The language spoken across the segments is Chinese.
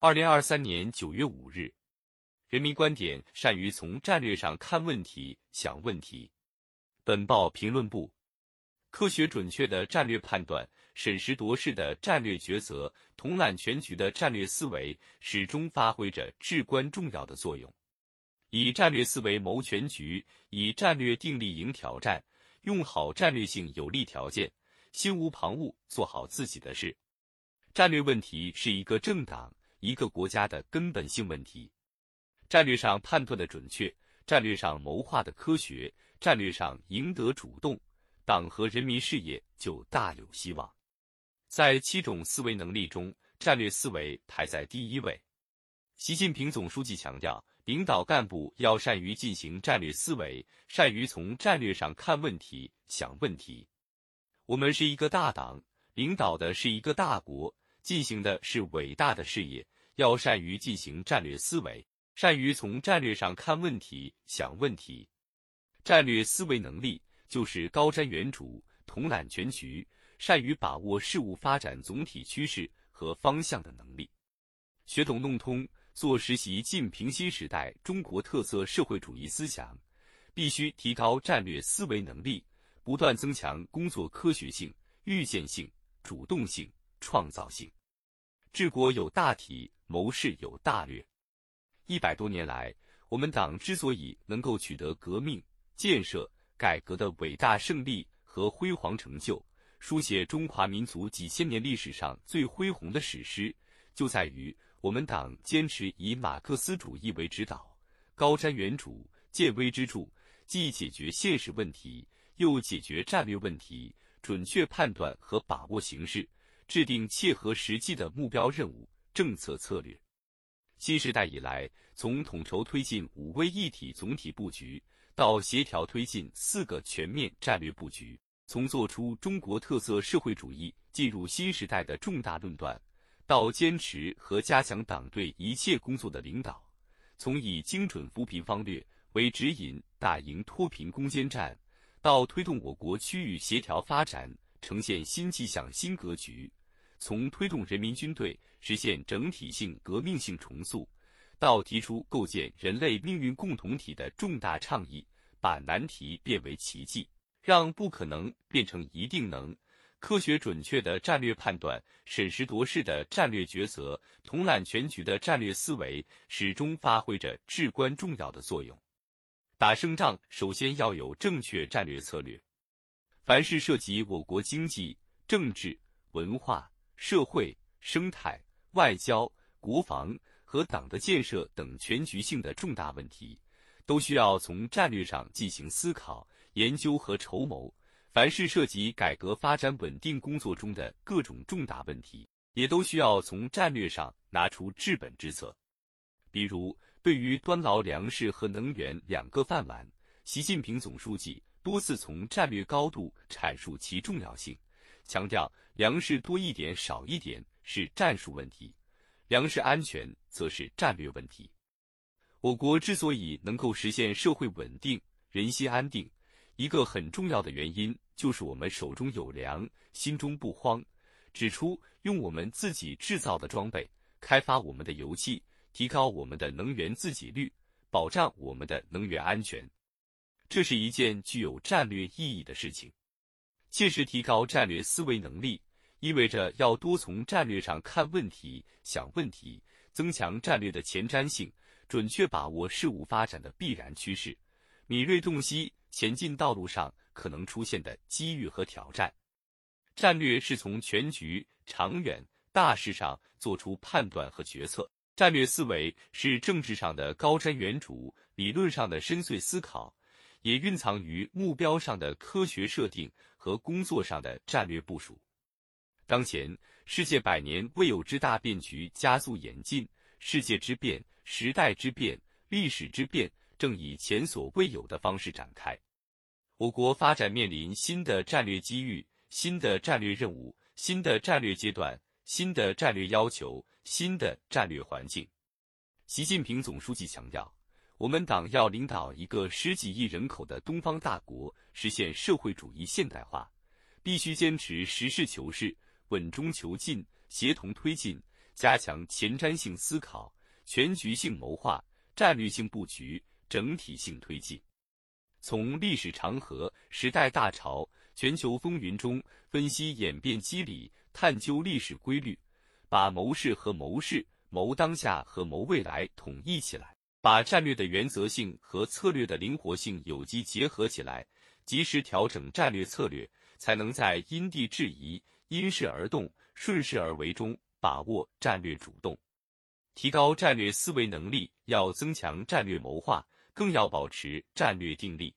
二零二三年九月五日，人民观点善于从战略上看问题、想问题。本报评论部：科学准确的战略判断、审时度势的战略抉择、统揽全局的战略思维，始终发挥着至关重要的作用。以战略思维谋全局，以战略定力迎挑战，用好战略性有利条件，心无旁骛做好自己的事。战略问题是一个政党。一个国家的根本性问题，战略上判断的准确，战略上谋划的科学，战略上赢得主动，党和人民事业就大有希望。在七种思维能力中，战略思维排在第一位。习近平总书记强调，领导干部要善于进行战略思维，善于从战略上看问题、想问题。我们是一个大党，领导的是一个大国。进行的是伟大的事业，要善于进行战略思维，善于从战略上看问题、想问题。战略思维能力就是高瞻远瞩、统揽全局、善于把握事物发展总体趋势和方向的能力。学懂弄通，做实习近平新时代中国特色社会主义思想，必须提高战略思维能力，不断增强工作科学性、预见性、主动性、创造性。治国有大体，谋事有大略。一百多年来，我们党之所以能够取得革命、建设、改革的伟大胜利和辉煌成就，书写中华民族几千年历史上最恢宏的史诗，就在于我们党坚持以马克思主义为指导，高瞻远瞩、见微知著，既解决现实问题，又解决战略问题，准确判断和把握形势。制定切合实际的目标任务、政策策略。新时代以来，从统筹推进五位一体总体布局，到协调推进四个全面战略布局；从做出中国特色社会主义进入新时代的重大论断，到坚持和加强党对一切工作的领导；从以精准扶贫方略为指引，打赢脱贫攻坚战，到推动我国区域协调发展呈现新气象、新格局。从推动人民军队实现整体性革命性重塑，到提出构建人类命运共同体的重大倡议，把难题变为奇迹，让不可能变成一定能，科学准确的战略判断，审时度势的战略抉择，统揽全局的战略思维，始终发挥着至关重要的作用。打胜仗，首先要有正确战略策略。凡是涉及我国经济、政治、文化。社会、生态、外交、国防和党的建设等全局性的重大问题，都需要从战略上进行思考、研究和筹谋。凡是涉及改革发展稳定工作中的各种重大问题，也都需要从战略上拿出治本之策。比如，对于端牢粮食和能源两个饭碗，习近平总书记多次从战略高度阐述其重要性。强调粮食多一点少一点是战术问题，粮食安全则是战略问题。我国之所以能够实现社会稳定、人心安定，一个很重要的原因就是我们手中有粮，心中不慌。指出用我们自己制造的装备，开发我们的油气，提高我们的能源自给率，保障我们的能源安全，这是一件具有战略意义的事情。切实提高战略思维能力，意味着要多从战略上看问题、想问题，增强战略的前瞻性，准确把握事物发展的必然趋势，敏锐洞悉前进道路上可能出现的机遇和挑战。战略是从全局、长远、大事上做出判断和决策，战略思维是政治上的高瞻远瞩，理论上的深邃思考。也蕴藏于目标上的科学设定和工作上的战略部署。当前，世界百年未有之大变局加速演进，世界之变、时代之变、历史之变正以前所未有的方式展开。我国发展面临新的战略机遇、新的战略任务、新的战略阶段、新的战略要求、新的战略环境。习近平总书记强调。我们党要领导一个十几亿人口的东方大国实现社会主义现代化，必须坚持实事求是、稳中求进、协同推进，加强前瞻性思考、全局性谋划、战略性布局、整体性推进。从历史长河、时代大潮、全球风云中分析演变机理，探究历史规律，把谋事和谋事、谋当下和谋未来统一起来，把战略的原则性和策略的灵活性有机结合起来，及时调整战略策略，才能在因地制宜、因势而动、顺势而为中。把握战略主动，提高战略思维能力，要增强战略谋划，更要保持战略定力。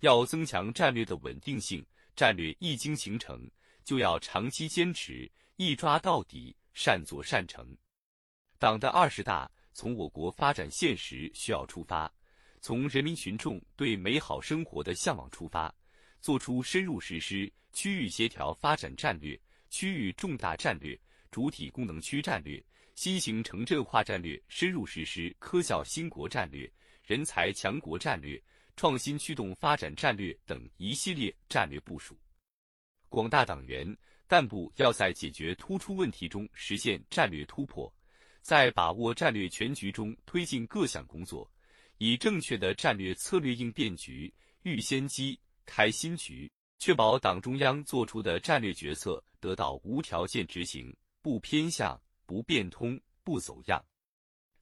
要增强战略的稳定性，战略一经形成，就要长期坚持，一抓到底，善作善成。党的二十大从我国发展现实需要出发，从人民群众对美好生活的向往出发，作出深入实施区域协调发展战略、区域重大战略。主体功能区战略、新型城镇化战略深入实施科教兴国战略、人才强国战略、创新驱动发展战略等一系列战略部署。广大党员干部要在解决突出问题中实现战略突破，在把握战略全局中推进各项工作，以正确的战略策略应变局，预先机，开新局，确保党中央作出的战略决策得到无条件执行。不偏向，不变通，不走样。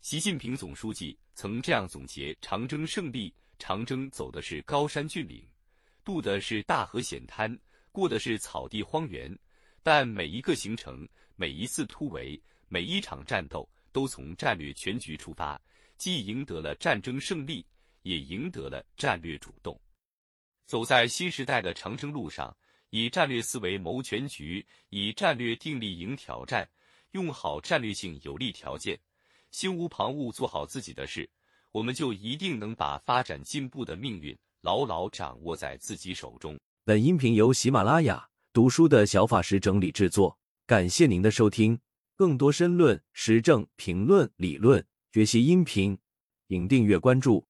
习近平总书记曾这样总结长征胜利：长征走的是高山峻岭，渡的是大河险滩，过的是草地荒原。但每一个行程，每一次突围，每一场战斗，都从战略全局出发，既赢得了战争胜利，也赢得了战略主动。走在新时代的长征路上。以战略思维谋全局，以战略定力迎挑战，用好战略性有利条件，心无旁骛做好自己的事，我们就一定能把发展进步的命运牢牢掌握在自己手中。本音频由喜马拉雅读书的小法师整理制作，感谢您的收听。更多申论、时政评论、理论学习音频，请订阅关注。